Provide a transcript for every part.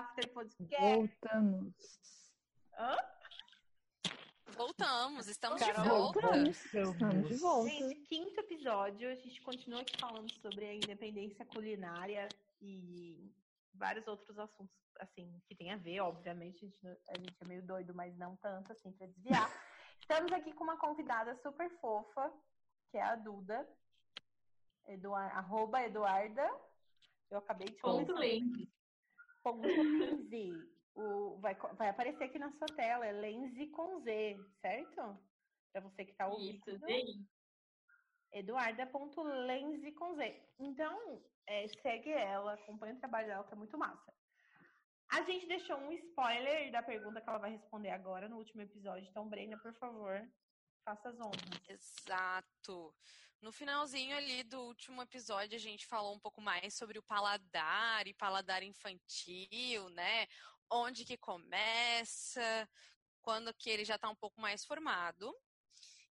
After Podcast. Voltamos. Hã? Voltamos, estamos Carol, de volta. Voltamos. Estamos de volta. Gente, quinto episódio, a gente continua aqui falando sobre a independência culinária e vários outros assuntos, assim, que tem a ver, obviamente, a gente, a gente é meio doido, mas não tanto, assim, pra desviar. Estamos aqui com uma convidada super fofa, que é a Duda, Eduar, arroba Eduarda, eu acabei de Ponto começar. Lenze. O, vai, vai aparecer aqui na sua tela, é Lenze com Z, certo? Pra você que tá ouvindo. Isso, bem. Eduarda.lenze com Z. Então, é, segue ela, acompanha o trabalho dela, que é muito massa. A gente deixou um spoiler da pergunta que ela vai responder agora no último episódio. Então, Brenda, por favor, faça as honras. Exato. No finalzinho ali do último episódio, a gente falou um pouco mais sobre o paladar e paladar infantil, né? Onde que começa, quando que ele já tá um pouco mais formado.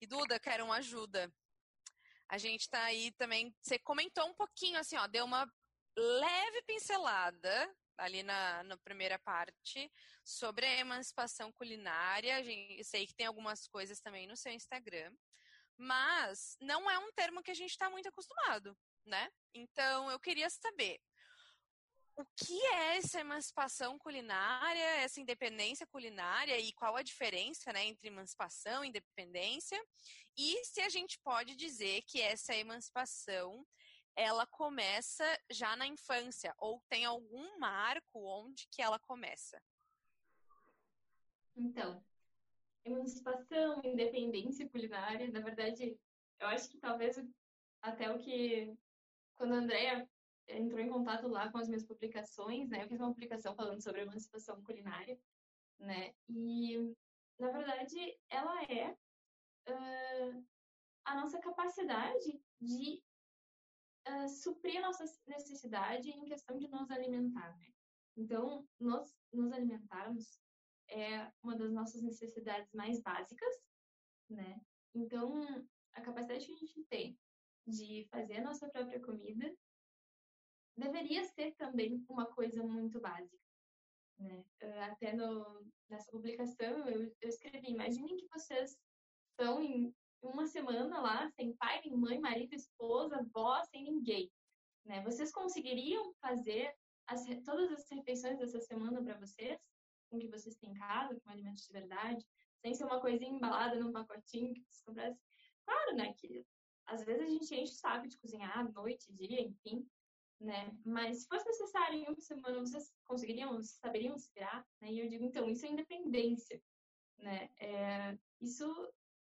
E Duda, quero uma ajuda. A gente tá aí também, você comentou um pouquinho assim, ó, deu uma leve pincelada ali na, na primeira parte sobre a emancipação culinária. Eu sei que tem algumas coisas também no seu Instagram mas não é um termo que a gente está muito acostumado, né? Então eu queria saber o que é essa emancipação culinária, essa independência culinária e qual a diferença, né, entre emancipação e independência e se a gente pode dizer que essa emancipação ela começa já na infância ou tem algum marco onde que ela começa? Então, emancipação, independência culinária, na verdade, eu acho que talvez até o que quando a Andrea entrou em contato lá com as minhas publicações, né? Eu fiz uma publicação falando sobre emancipação culinária, né? E na verdade, ela é ah, a nossa capacidade de ah, suprir a nossa necessidade em questão de nos alimentar, né? Então, nós nos alimentarmos é uma das nossas necessidades mais básicas, né? Então, a capacidade que a gente tem de fazer a nossa própria comida deveria ser também uma coisa muito básica, né? Eh, Até no, nessa publicação eu, eu escrevi, imaginem que vocês estão em uma semana lá, sem pai, nem mãe, marido, esposa, avó, sem ninguém, né? Vocês conseguiriam fazer as, todas as refeições dessa semana para vocês? com que vocês têm em casa, com alimentos de verdade, sem ser uma coisinha embalada num pacotinho que vocês comprassem. Claro, né, que às vezes a gente enche o saco de cozinhar, noite, dia, enfim, né? Mas se fosse necessário em uma semana, vocês conseguiriam, vocês saberiam se virar, né? E eu digo, então, isso é independência, né? É, isso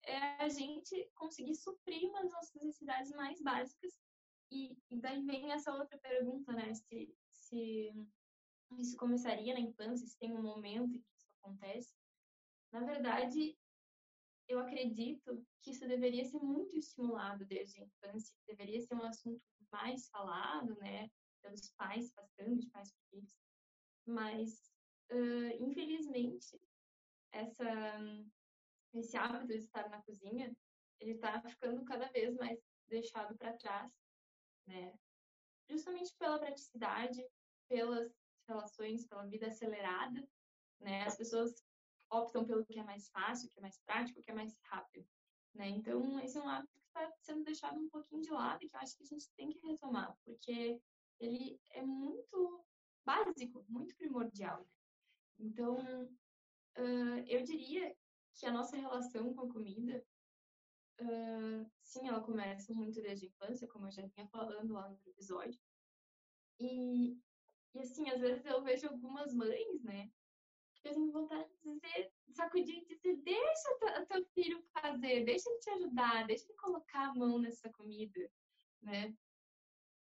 é a gente conseguir suprir das nossas necessidades mais básicas e, e daí vem essa outra pergunta, né? Se, se isso começaria na infância, se tem um momento em que isso acontece. Na verdade, eu acredito que isso deveria ser muito estimulado desde a infância, deveria ser um assunto mais falado, né, pelos pais, passando de pais para filhos. Mas, uh, infelizmente, essa, esse hábito de estar na cozinha, ele está ficando cada vez mais deixado para trás, né, justamente pela praticidade, pelas relações, pela vida acelerada, né? As pessoas optam pelo que é mais fácil, que é mais prático, que é mais rápido, né? Então, esse é um hábito que está sendo deixado um pouquinho de lado e que eu acho que a gente tem que retomar, porque ele é muito básico, muito primordial. Né? Então, uh, eu diria que a nossa relação com a comida, uh, sim, ela começa muito desde a infância, como eu já vinha falando lá no episódio, e e assim, às vezes eu vejo algumas mães, né, que têm vontade de dizer, sacudir e dizer, deixa o teu filho fazer, deixa ele te ajudar, deixa ele colocar a mão nessa comida, né.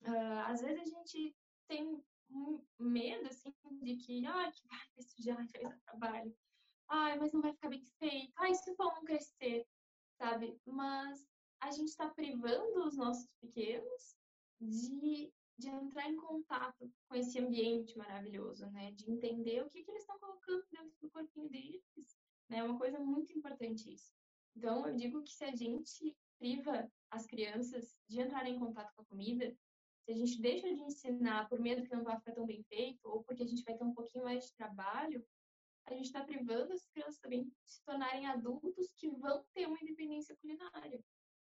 Uh, às vezes a gente tem um medo, assim, de que, ai, que vai sujar, vai dar trabalho, ai, mas não vai ficar bem feito, ai, se o pão não crescer, sabe? Mas a gente está privando os nossos pequenos de de entrar em contato com esse ambiente maravilhoso, né? De entender o que, que eles estão colocando dentro do corpinho deles, né? É uma coisa muito importante isso. Então, eu digo que se a gente priva as crianças de entrar em contato com a comida, Se a gente deixa de ensinar por medo que não vai ficar tão bem feito, ou porque a gente vai ter um pouquinho mais de trabalho, a gente está privando as crianças também de se tornarem adultos que vão ter uma independência culinária.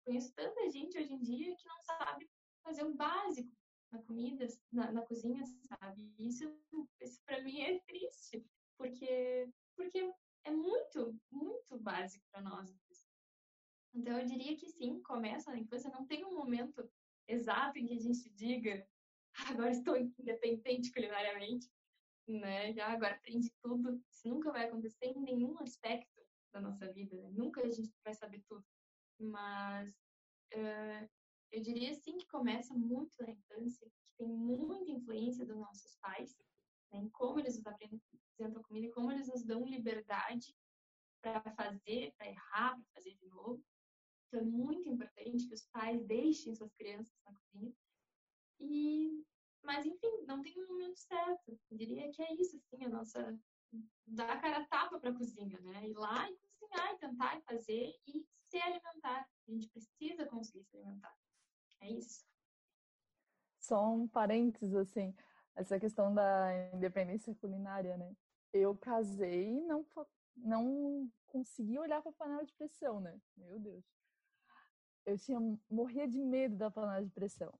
Conheço tanta gente hoje em dia que não sabe fazer o básico na comida, na, na cozinha, sabe? Isso, isso para mim é triste, porque, porque é muito, muito básico para nós. Então, eu diria que sim, começa na infância, não tem um momento exato em que a gente diga ah, agora estou independente culinariamente, né? Já agora aprendi tudo. Isso nunca vai acontecer em nenhum aspecto da nossa vida, né? Nunca a gente vai saber tudo. Mas uh, eu diria sim que começa muito na infância, que tem muita influência dos nossos pais, né? em como eles nos apresentam a comida como eles nos dão liberdade para fazer, para errar, para fazer de novo. Então é muito importante que os pais deixem suas crianças na cozinha. E, mas enfim, não tem um momento certo. Eu diria que é isso, assim, a nossa dar a cara tapa para a cozinha, né? Ir lá e cozinhar, e tentar fazer e se alimentar. A gente precisa conseguir se alimentar. É isso. Só um parênteses, assim, essa questão da independência culinária, né? Eu casei e não, não consegui olhar para a panela de pressão, né? Meu Deus eu tinha morria de medo da panela de pressão.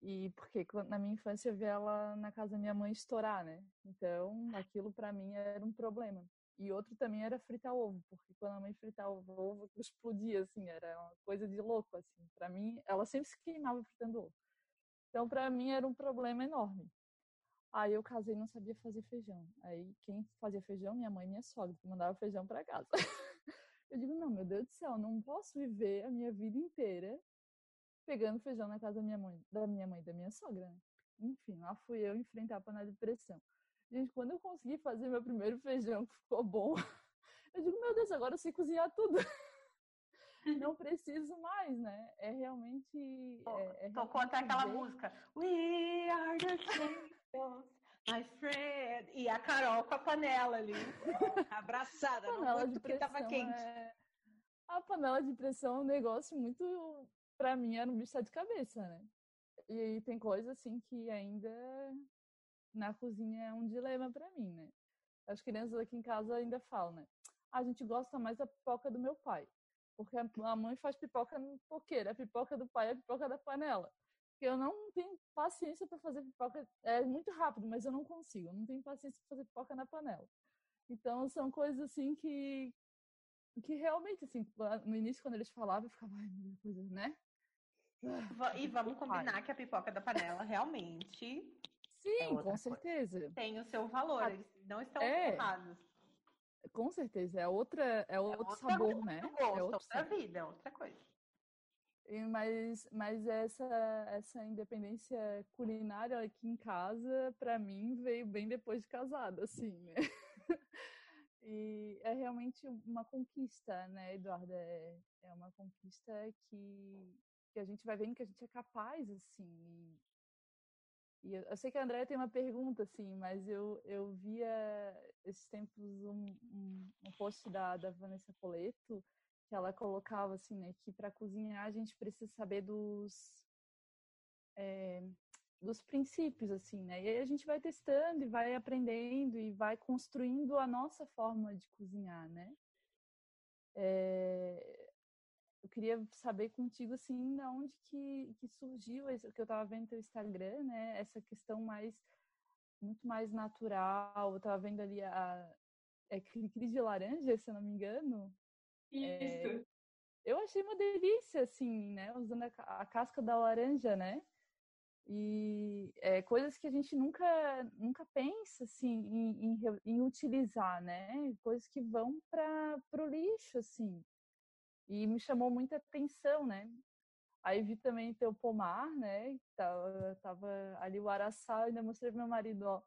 E porque na minha infância eu vi ela na casa da minha mãe estourar, né? Então, aquilo para mim era um problema. E outro também era fritar ovo, porque quando a mãe fritava o ovo, explodia assim, era uma coisa de louco assim. Para mim, ela sempre se queimava fritando ovo. Então, para mim era um problema enorme. Aí eu casei e não sabia fazer feijão. Aí quem fazia feijão, minha mãe e minha sogra, que mandava feijão para casa. Eu digo, não, meu Deus do céu, não posso viver a minha vida inteira pegando feijão na casa da minha mãe, da minha mãe, da minha sogra, né? Enfim, lá fui eu enfrentar a panela de pressão. Gente, quando eu consegui fazer meu primeiro feijão que ficou bom, eu digo, meu Deus, agora eu sei cozinhar tudo. Não preciso mais, né? É realmente. É, é Tocou até aquela música. We are the champions. My friend. E a Carol com a panela ali. Abraçada. A panela não de porque tava quente. É... A panela de pressão é um negócio muito. Pra mim, era um bicho de cabeça, né? E tem coisa assim que ainda na cozinha é um dilema para mim, né? As crianças aqui em casa ainda falam, né? A gente gosta mais da pipoca do meu pai. Porque a mãe faz pipoca no poqueiro, a pipoca do pai é a pipoca da panela eu não tenho paciência para fazer pipoca. É muito rápido, mas eu não consigo. Eu não tenho paciência para fazer pipoca na panela. Então são coisas assim que que realmente assim, no início quando eles falavam, eu ficava, ai, meu Deus, né? E vamos combinar que a pipoca da panela realmente Sim, é com certeza. Tem o seu valor, ah, eles não estão é, errados. Com certeza, é outra, é, é outro sabor, né? Gosto, é outra vida, é outra coisa. Mas, mas essa, essa independência culinária aqui em casa, para mim, veio bem depois de casada, assim, né? E é realmente uma conquista, né, Eduardo? É, é uma conquista que, que a gente vai vendo que a gente é capaz, assim. E, e eu, eu, sei que a Andréia tem uma pergunta, assim, mas eu, eu via esses tempos um, um, um post da, da Vanessa Poleto que ela colocava assim, né, que para cozinhar a gente precisa saber dos é, dos princípios assim, né? E aí a gente vai testando e vai aprendendo e vai construindo a nossa forma de cozinhar, né? É, eu queria saber contigo assim, da onde que, que surgiu isso que eu estava vendo no teu Instagram, né? Essa questão mais muito mais natural. Eu estava vendo ali a é de laranja, se eu não me engano. Isso. É, eu achei uma delícia, assim, né? Usando a, a casca da laranja, né? E é, coisas que a gente nunca, nunca pensa, assim, em, em, em utilizar, né? Coisas que vão para o lixo, assim. E me chamou muita atenção, né? Aí vi também teu pomar, né? Tava, tava ali o araçá, ainda mostrei pro meu marido, ó.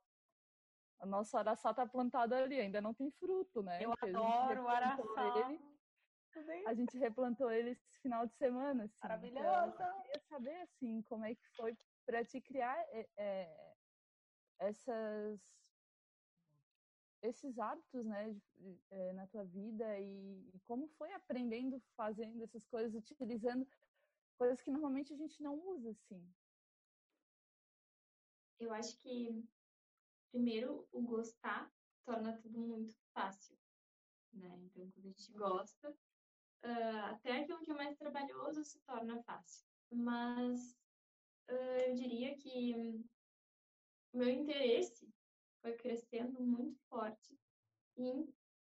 A nossa araçá tá plantada ali, ainda não tem fruto, né? Eu adoro o araçá. Ele, a gente replantou ele esse final de semana. Assim, Maravilhoso! Então, eu queria saber, assim, como é que foi para te criar é, é, essas esses hábitos, né, de, é, na tua vida e, e, como foi aprendendo, fazendo essas coisas, utilizando coisas que normalmente a gente não usa, assim. eu acho que, primeiro, o gostar torna tudo muito fácil, né? Então, quando a gente gosta, uh, até aquilo que é mais trabalhoso se torna fácil. Mas uh, eu diria que o meu interesse foi crescendo muito forte em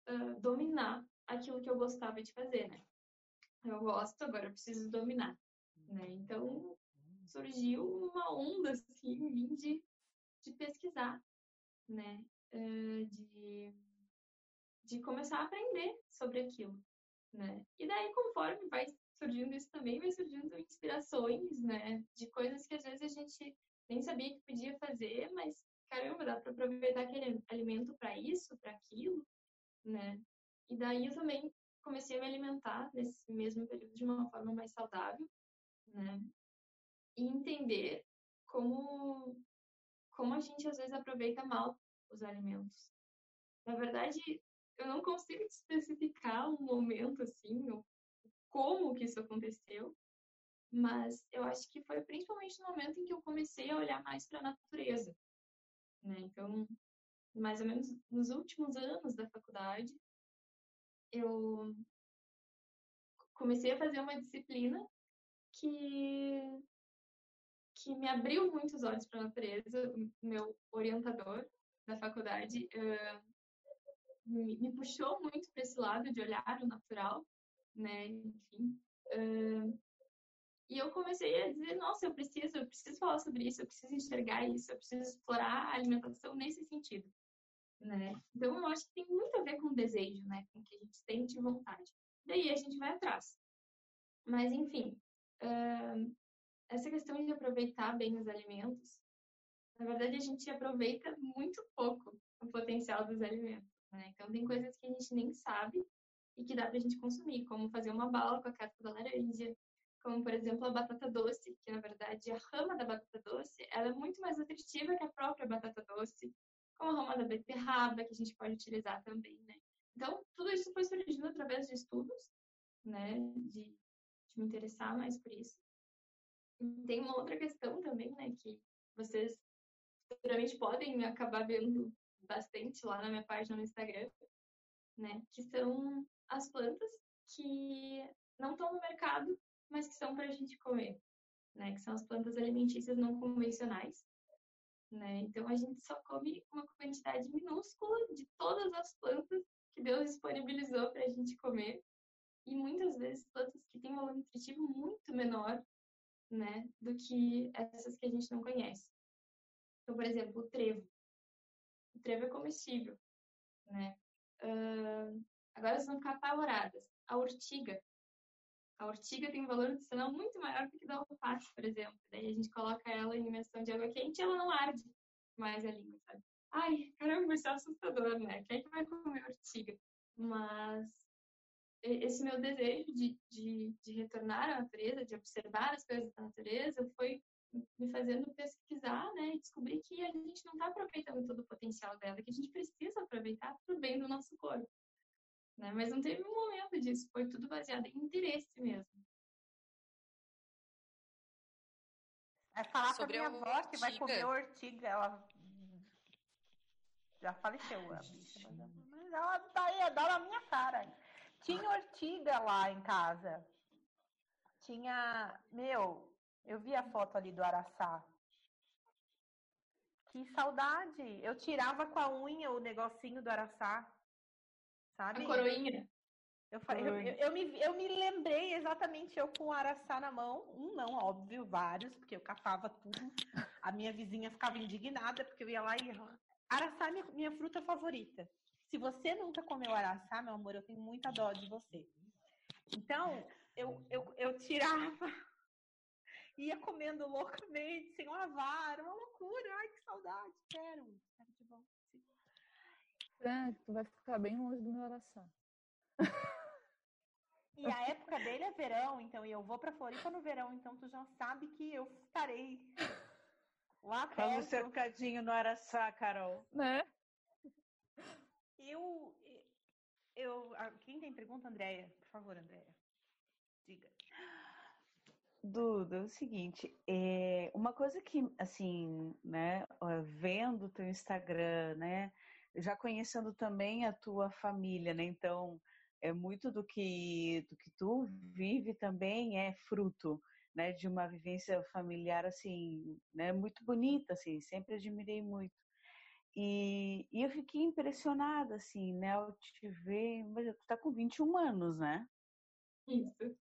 uh, dominar aquilo que eu gostava de fazer, né? Eu gosto, agora eu preciso dominar, né? Então, surgiu uma onda, assim, de, de pesquisar, né? Uh, de, de começar a aprender sobre aquilo, né? E daí, conforme vai surgindo isso também, vai surgindo inspirações, né? De coisas que às vezes a gente nem sabia que podia fazer, mas caramba, dá para aproveitar aquele alimento para isso, para aquilo, né? E daí eu também comecei a me alimentar nesse mesmo período de uma forma mais saudável, né? E entender como como a gente às vezes aproveita mal os alimentos. Na verdade, eu não consigo especificar um momento assim, como que isso aconteceu, mas eu acho que foi principalmente no momento em que eu comecei a olhar mais para a natureza, né? Então, mais ou menos nos últimos anos da faculdade, eu comecei a fazer uma disciplina que que me abriu muito os olhos para a natureza. O meu orientador da faculdade uh, me, me, puxou muito para esse lado de olhar o natural, né? Enfim. E eu comecei a dizer, nossa, eu preciso, eu preciso falar sobre isso, eu preciso enxergar isso, eu preciso explorar a alimentação nesse sentido, né? Então, eu acho que tem muito a ver com o desejo, né? Com o que a gente sente vontade. Daí a gente vai atrás. Mas, enfim, uh, essa questão de aproveitar bem os alimentos, na verdade, a gente aproveita muito pouco o potencial dos alimentos, né? Então, tem coisas que a gente nem sabe e que dá pra gente consumir, como fazer uma bala com a casca da laranja, como por exemplo a batata doce, que na verdade a rama da batata doce ela é muito mais nutritiva que a própria batata doce, como a rama da beterraba, que a gente pode utilizar também, né? Então, tudo isso foi surgindo através de estudos, né, de, de me interessar mais por isso. E tem uma outra questão também, né, que vocês futuramente podem acabar vendo bastante lá na minha página no Instagram, né, que são as plantas que não estão no mercado mas que são para a gente comer, né? Que são as plantas alimentícias não convencionais, né? Então a gente só come uma quantidade minúscula de todas as plantas que Deus disponibilizou para a gente comer e muitas vezes plantas que têm um valor nutritivo muito menor, né, do que essas que a gente não conhece. Então, por exemplo, o trevo. O trevo é comestível, né? Uh, agora elas vão ficar apavoradas. A urtiga a ortiga tem um valor nutricional muito maior do que da alface, por exemplo. Daí a gente coloca ela em imersão de água quente e ela não arde mais a língua, sabe? Ai, caramba, isso é assustador, né? Quem é que vai comer ortiga? Mas esse meu desejo de, de, de retornar à natureza, de observar as coisas da natureza, foi me fazendo pesquisar, né, e descobrir que a gente não está aproveitando todo o potencial dela, que a gente precisa aproveitar para o bem do nosso corpo. Né? Mas não teve um momento disso, foi tudo baseado em interesse mesmo. É falar Sobre pra minha avó que vai comer ortiga, ela já faleceu a bicha, mas ela tá aí, dá na minha cara. Tinha ortiga lá em casa. Tinha, meu, eu vi a foto ali do araçá. Que saudade! Eu tirava com a unha o negocinho do araçá sabe? A coroinha. Eu, eu, eu, eu, me, eu me lembrei exatamente eu com o araçá na mão. Um não, óbvio, vários, porque eu catava tudo. A minha vizinha ficava indignada, porque eu ia lá e. Araçá é minha, minha fruta favorita. Se você nunca comeu araçá, meu amor, eu tenho muita dó de você. Então, eu, eu, eu tirava, ia comendo loucamente, sem lavar, uma loucura. Ai, que saudade, quero. É, tu vai ficar bem longe do meu oração. E a época dele é verão, então, e eu vou pra Floripa no verão, então tu já sabe que eu estarei lá perto. Vamos cercadinho no Araçá, Carol. Né? Eu, eu, quem tem pergunta, Andréia? Por favor, Andréia. Diga. Duda, é o seguinte, é, uma coisa que, assim, né, vendo o teu Instagram, né, já conhecendo também a tua família, né, então, é muito do que, do que tu vive também é fruto, né, de uma vivência familiar, assim, né, muito bonita, assim, sempre admirei muito. E, e eu fiquei impressionada, assim, né, ao te ver, mas tu tá com 21 anos, né? Isso.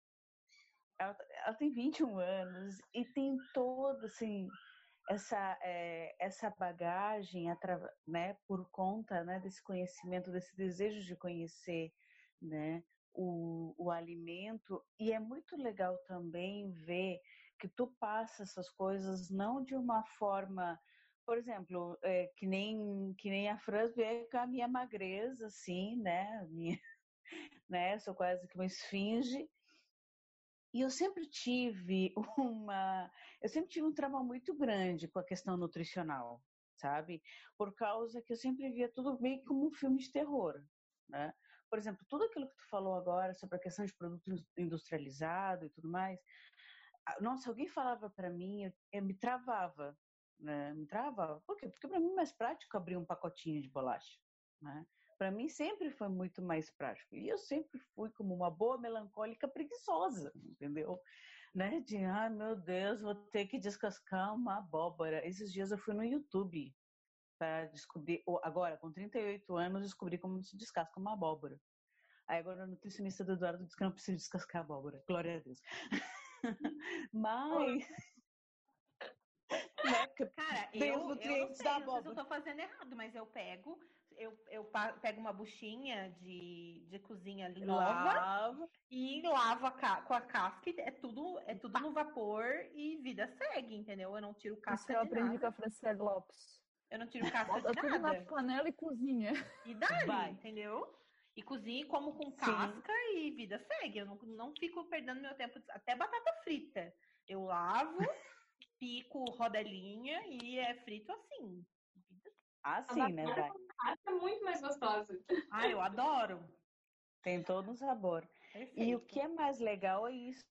Ela, ela tem 21 anos e tem toda, assim, essa, é, essa bagagem, né, por conta né, desse conhecimento, desse desejo de conhecer né, o, o alimento. E é muito legal também ver que tu passa essas coisas não de uma forma por exemplo, é, que nem que nem a Fran vê com a minha magreza, assim, né? Minha, né? Sou quase que uma esfinge. E eu sempre tive uma, eu sempre tive um trauma muito grande com a questão nutricional, sabe? Por causa que eu sempre via tudo meio como um filme de terror, né? Por exemplo, tudo aquilo que tu falou agora sobre a questão de produto industrializado e tudo mais, nossa, alguém falava para mim, eu, eu me travava, né? Me travava. Por quê? Porque para mim é mais prático abrir um pacotinho de bolacha, né? Para mim sempre foi muito mais prático. E eu sempre fui como uma boa melancólica preguiçosa, entendeu? Né? De, ai meu Deus, vou ter que descascar uma abóbora. Esses dias eu fui no YouTube para descobrir, agora com 38 anos, descobri como se descasca uma abóbora. Aí agora o nutricionista do Eduardo disse que não precisa descascar a abóbora. Glória a Deus. Mas né? Cara, eu, eu, não sei, não sei se eu tô fazendo errado, mas eu pego, eu, eu pego uma buchinha de, de cozinha nova lava. e lavo a, com a casca, é tudo, é tudo no vapor e vida segue, entendeu? Eu não tiro casca Isso eu aprendi nada. com a Franciele Lopes. Eu não tiro casca Bota de tudo nada. na panela e cozinha. E dá, entendeu? E cozinha e como com casca Sim. e vida segue. Eu não, não fico perdendo meu tempo. Até batata frita. Eu lavo pico rodelinha e é frito assim. Assim, né, Dai? É muito mais gostosa. Ah, eu adoro. Tem todo o sabor. Perfeito. E o que é mais legal é isso,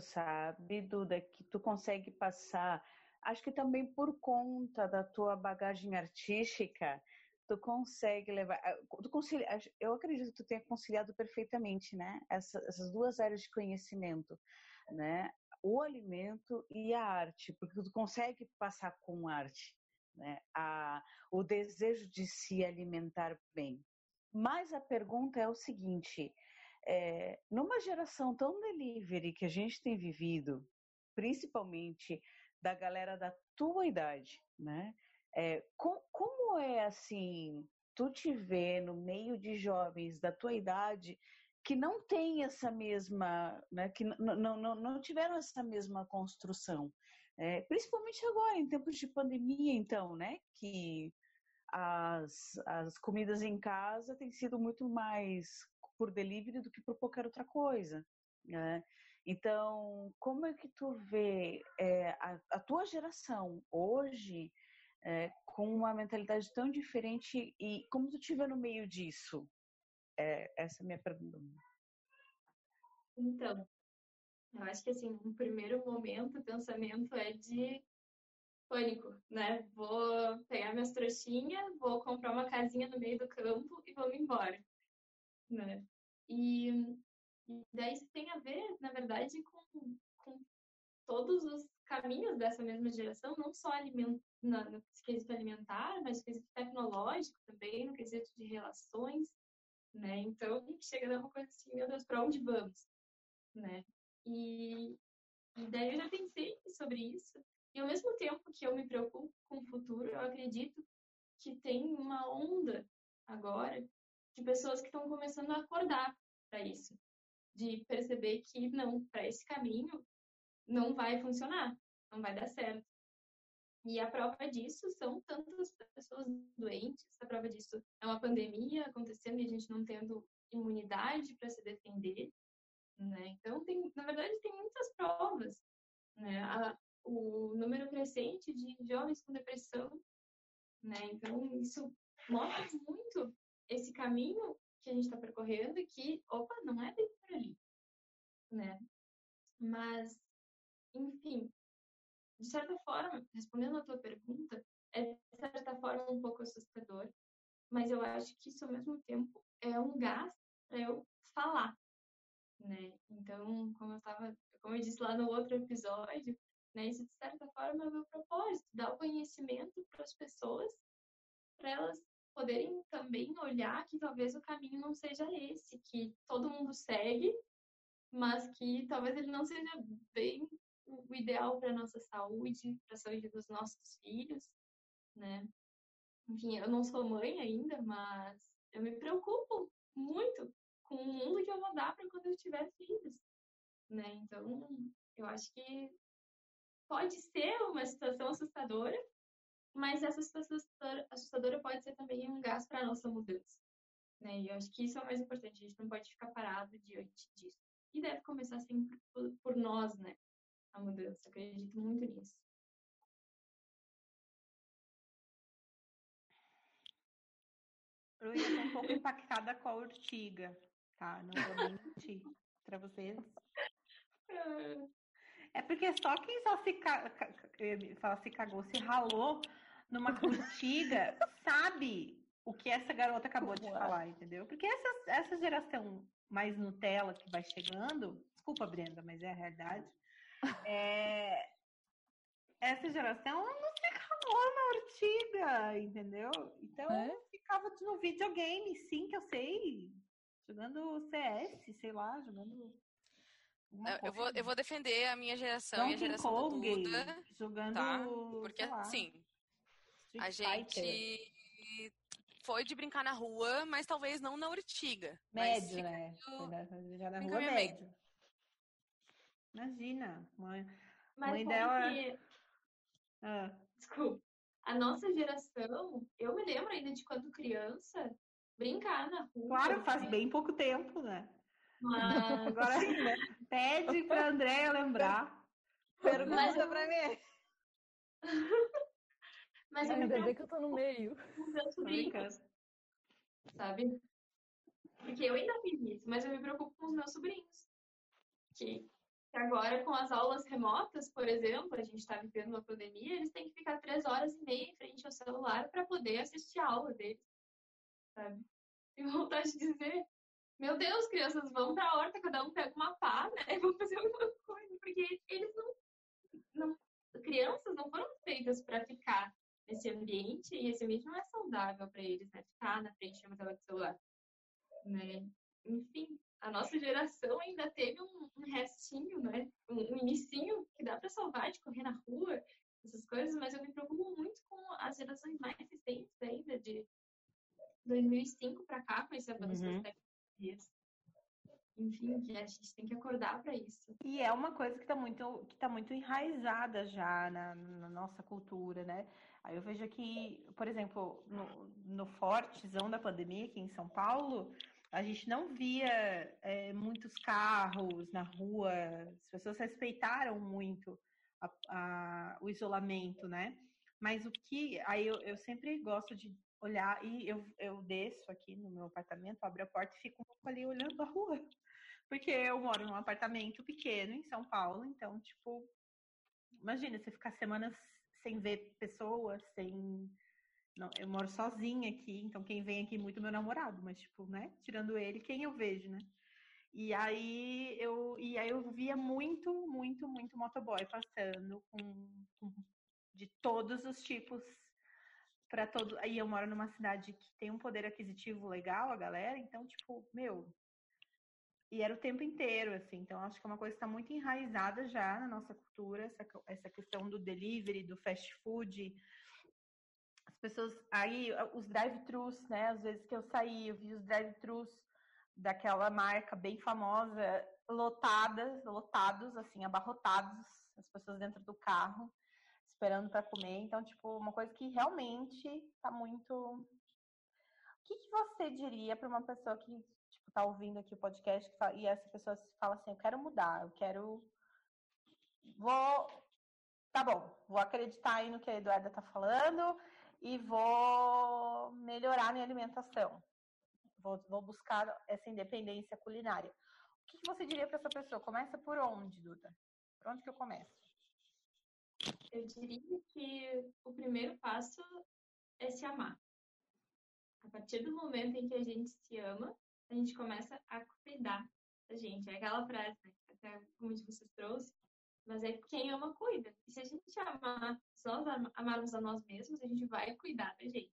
sabe, Duda, que tu consegue passar. Acho que também por conta da tua bagagem artística, tu consegue levar. Ah, tu concilia, eu acredito que tu tenha conciliado perfeitamente, né? Essa, essas duas áreas de conhecimento, né? o alimento e a arte, porque tu consegue passar com arte né, a, o desejo de se alimentar bem. Mas a pergunta é o seguinte: é, numa geração tão delivery que a gente tem vivido, principalmente da galera da tua idade, né? É, com, como é assim, tu te vê no meio de jovens da tua idade que não têm essa mesma, né, que não, não tiveram essa mesma construção. É, principalmente agora, em tempos de pandemia, então, né, que as, as comidas em casa têm sido muito mais por delivery do que por qualquer outra coisa. Né? Então, como é que tu vê é, a, a, tua geração hoje é, com uma mentalidade tão diferente e como tu vê no meio disso? É, essa é a minha pergunta. Então, eu acho que assim, no primeiro momento, o pensamento é de pânico, né? Vou pegar minhas trouxinhas, vou comprar uma casinha no meio do campo e vou me embora, né? E, e daí isso tem a ver, na verdade, com, com todos os caminhos dessa mesma geração, não só aliment, no, no quesito alimentar, mas no quesito tecnológico também, no quesito de relações, né? Então, chega a dar uma coisa assim, meu Deus, para onde vamos? Né? E, e daí eu já pensei sobre isso. E ao mesmo tempo que eu me preocupo com o futuro, eu acredito que tem uma onda agora de pessoas que estão começando a acordar para isso, de perceber que não, para esse caminho não vai funcionar, não vai dar certo. E a prova disso são tantas pessoas doentes, a prova disso é uma pandemia acontecendo e a gente não tendo imunidade para se defender, né? Então, tem, na verdade, tem muitas provas. Né? A, o número crescente de jovens com depressão, né? Então, isso mostra muito esse caminho que a gente está percorrendo que, opa, não é bem por ali, né? Mas enfim, de certa forma, respondendo a tua pergunta, é de certa forma um pouco assustador, mas eu acho que isso ao mesmo tempo é um gás para eu falar, né? Então, como eu estava, como eu disse lá no outro episódio, né, isso de certa forma é o meu propósito, dar o conhecimento para as pessoas, para elas poderem também olhar que talvez o caminho não seja esse, que todo mundo segue, mas que talvez ele não seja bem o ideal para nossa saúde, para a saúde dos nossos filhos, né? Enfim, eu não sou mãe ainda, mas eu me preocupo muito com o mundo que eu vou dar para quando eu tiver filhos, né? Então, eu acho que pode ser uma situação assustadora, mas essa situação assustadora pode ser também um gás para a nossa mudança. Né? E eu acho que isso é o mais importante, a gente não pode ficar parado diante disso. E deve começar sempre por, nós, né? A mudança, eu acredito muito nisso. Eu ia um pouco impactada com a urtiga, tá? Não vou mentir para vocês. É porque só quem só se, ca... fala, se cagou, se ralou numa urtiga, sabe o que essa garota acabou de falar, entendeu? Porque essa, essa geração mais Nutella que vai chegando, desculpa, Brenda, mas é a realidade, é, essa geração não se calou na urtiga, entendeu? Então, é? ficava no videogame, sim, que eu sei, jogando CS, sei lá, jogando eu, vou, eu vou defender a minha geração e a geração Kong, do Duda. Jogando, tá? Porque, assim, a gente foi de brincar na rua, mas talvez não na urtiga. Médio, né? Já na rua médio. Imagina, mãe, mas mãe dela... Que... Ah. Desculpa. A nossa geração, eu me lembro ainda de quando criança, brincar na rua. Claro, faz bem pouco tempo, né? Mas... Agora né? pede pra Andréia lembrar. Pergunta Mas pra mim. Mas eu Ainda bem que eu tô no meio. Os meus sobrinhos. Sabe? Porque eu ainda fiz isso, mas eu me preocupo com os meus sobrinhos. Que agora, com as aulas remotas, por exemplo, a gente está vivendo uma pandemia, eles têm que ficar três horas e meia em frente ao celular para poder assistir a aula deles. Sabe? E vontade de dizer, meu Deus, crianças, vão pra horta, cada um pega uma pá, né? Vão fazer alguma coisa, porque eles não, não crianças não foram feitas para ficar nesse ambiente e esse ambiente não é saudável para eles, né? Ficar na frente de uma tela de celular, né? Enfim, a nossa geração ainda teve um, um restinho, né? Um, um inicinho que dá para salvar de correr na rua, essas coisas, mas eu me preocupo muito com as gerações mais recentes ainda, de 2005 para cá, com esse avanço uhum. das dias. Enfim, a gente tem que acordar para isso. E é uma coisa que está muito, que tá muito enraizada já na, na, nossa cultura, né? Aí eu vejo aqui, por exemplo, no, no fortezão da pandemia aqui em São Paulo, a gente não via é, muitos carros na rua, as pessoas respeitaram muito a, a, o isolamento, né? Mas o que. Aí eu, eu sempre gosto de olhar e eu, eu desço aqui no meu apartamento, abro a porta e fico um pouco ali olhando a rua. Porque eu moro num apartamento pequeno em São Paulo, então, tipo, imagina você ficar semanas sem ver pessoas, sem. Não, eu moro sozinha aqui, então quem vem aqui é muito meu namorado, mas, tipo, né? Tirando ele, quem eu vejo, né? E aí eu, e aí eu via muito, muito, muito motoboy passando com, com de todos os tipos para todo. Aí eu moro numa cidade que tem um poder aquisitivo legal, a galera, então, tipo, meu. E era o tempo inteiro, assim. Então, acho que é uma coisa que está muito enraizada já na nossa cultura, essa, essa questão do delivery, do fast food. As pessoas. Aí, os drive-thrus, né? Às vezes que eu saí, eu vi os drive-thrus daquela marca bem famosa, lotadas, lotados, assim, abarrotados, as pessoas dentro do carro esperando para comer. Então, tipo, uma coisa que realmente tá muito. O que, que você diria para uma pessoa que tipo, tá ouvindo aqui o podcast fala, e essa pessoa fala assim: eu quero mudar, eu quero. Vou. Tá bom, vou acreditar aí no que a Eduarda tá falando e vou melhorar minha alimentação. Vou, vou buscar essa independência culinária. O que, que você diria para essa pessoa? Começa por onde, Duda? Por onde que eu começo? Eu diria que o primeiro passo é se amar. A partir do momento em que a gente se ama, a gente começa a cuidar da gente. É aquela frase, né? até como você trouxe, mas é quem ama, cuida. E se a gente amar, se nós amarmos a nós mesmos, a gente vai cuidar da gente.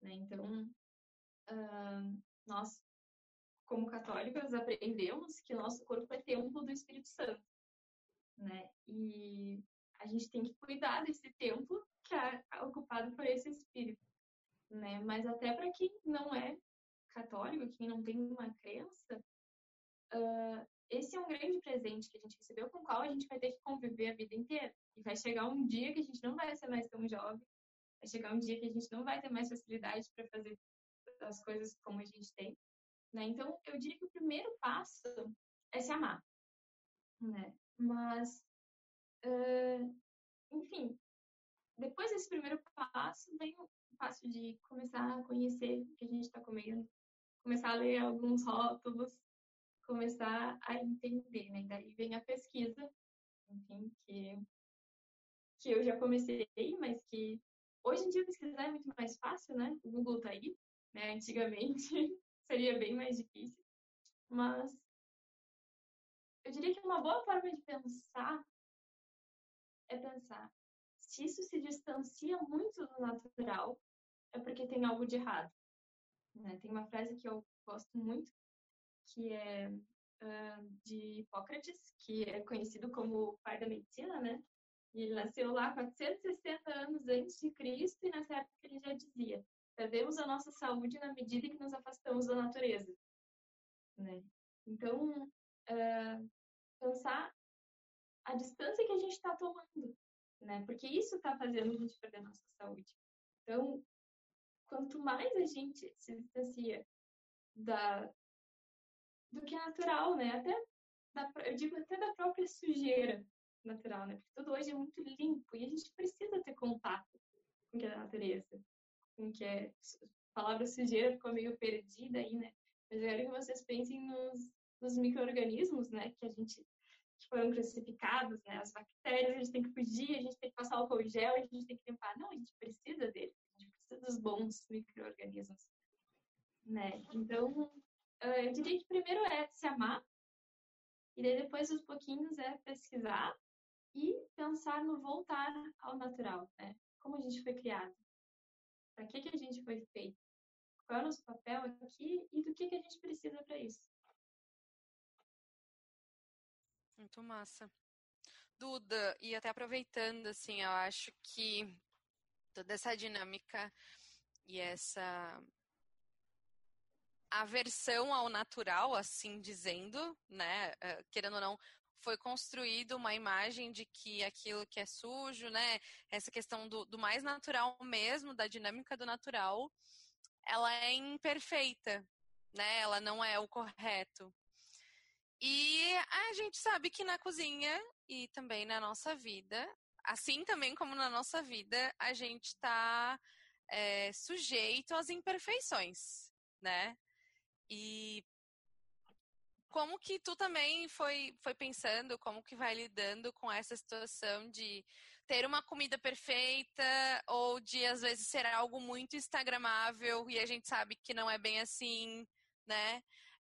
Né? Então, uh, nós, como católicos, aprendemos que nosso corpo é templo do Espírito Santo. Né? E a gente tem que cuidar desse templo que é ocupado por esse Espírito. Né? Mas até para quem não é católico, quem não tem uma crença, uh, esse é um grande presente que a gente recebeu, com o qual a gente vai ter que conviver a vida inteira. E vai chegar um dia que a gente não vai ser mais tão jovem, vai chegar um dia que a gente não vai ter mais facilidade para fazer as coisas como a gente tem. Né? Então, eu diria que o primeiro passo é se amar. Né? Mas, uh, enfim, depois desse primeiro passo, vem o passo de começar a conhecer o que a gente está comendo, começar a ler alguns rótulos, começar a entender, né? Daí vem a pesquisa, enfim, que, que eu já comecei, mas que hoje em dia pesquisar é muito mais fácil, né? O Google tá aí, né? Antigamente seria bem mais difícil, mas eu diria que uma boa forma de pensar é pensar se isso se distancia muito do natural, é porque tem algo de errado. Né? Tem uma frase que eu gosto muito, que é uh, de Hipócrates, que é conhecido como o pai da medicina, né? E ele nasceu lá 460 anos antes de Cristo e nessa época ele já dizia: perdemos a nossa saúde na medida que nos afastamos da natureza. Né? Então, uh, pensar a distância que a gente está tomando, né? Porque isso está fazendo a gente perder a nossa saúde. Então, quanto mais a gente se distancia da, do que é natural, né? Até da, eu digo até da própria sujeira natural, né? Porque tudo hoje é muito limpo e a gente precisa ter contato com o que é da natureza, com o que é a palavra sujeira ficou meio perdida aí, né? Mas eu quero que vocês pensem nos, nos micro-organismos, né? Que a gente que foram crucificados, né? As bactérias, a gente tem que fugir, a gente tem que passar álcool gel, a gente tem que limpar. Não, a gente precisa deles, a gente precisa dos bons micro-organismos, né? Então, uh, eu diria que primeiro é se amar, e daí depois os pouquinhos é pesquisar e pensar no voltar ao natural, né? Como a gente foi criado, para que, que a gente foi feito, qual é o nosso papel aqui e do que, que a gente precisa para isso. Muito massa. Duda, e até aproveitando, assim, eu acho que toda essa dinâmica e essa aversão ao natural, assim dizendo, né? Eh, querendo ou não, foi construído uma imagem de que aquilo que é sujo, né? Essa questão do, do mais natural mesmo, da dinâmica do natural, ela é imperfeita, né? Ela não é o correto. E a gente sabe que na cozinha e também na nossa vida, assim também como na nossa vida, a gente está é, sujeito às imperfeições, né? E como que tu também foi, foi pensando, como que vai lidando com essa situação de ter uma comida perfeita ou de às vezes ser algo muito instagramável e a gente sabe que não é bem assim, né?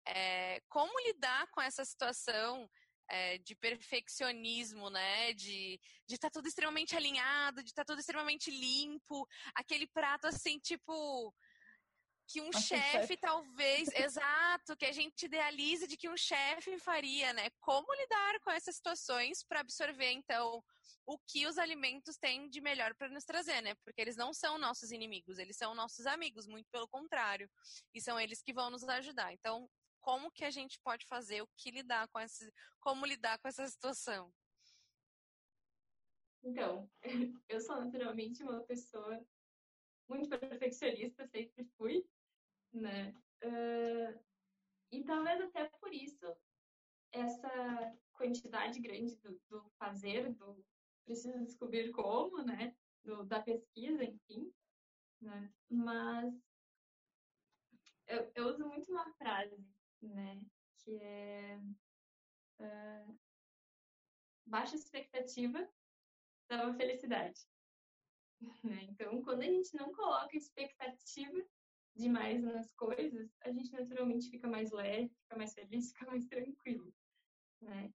É, como lidar com essa situação é, de perfeccionismo, né? De estar tá tudo extremamente alinhado, de estar tá tudo extremamente limpo, aquele prato assim, tipo que um chefe talvez, exato, que a gente idealiza de que um chefe faria, né? Como lidar com essas situações para absorver então o que os alimentos têm de melhor para nos trazer, né? Porque eles não são nossos inimigos, eles são nossos amigos, muito pelo contrário. E são eles que vão nos ajudar. Então, como que a gente pode fazer, o que lidar com esse, como lidar com essa situação? Então, eu sou naturalmente uma pessoa muito perfeccionista, sempre fui né? Uh, e talvez até por isso essa quantidade grande do, do fazer, do preciso descobrir como, né? Do, da pesquisa, enfim. Né? Mas eu, eu uso muito uma frase, né? Que é uh, baixa expectativa, estava felicidade. Né? Então, quando a gente não coloca expectativa demais nas coisas, a gente naturalmente fica mais leve, fica mais feliz, fica mais tranquilo. Né?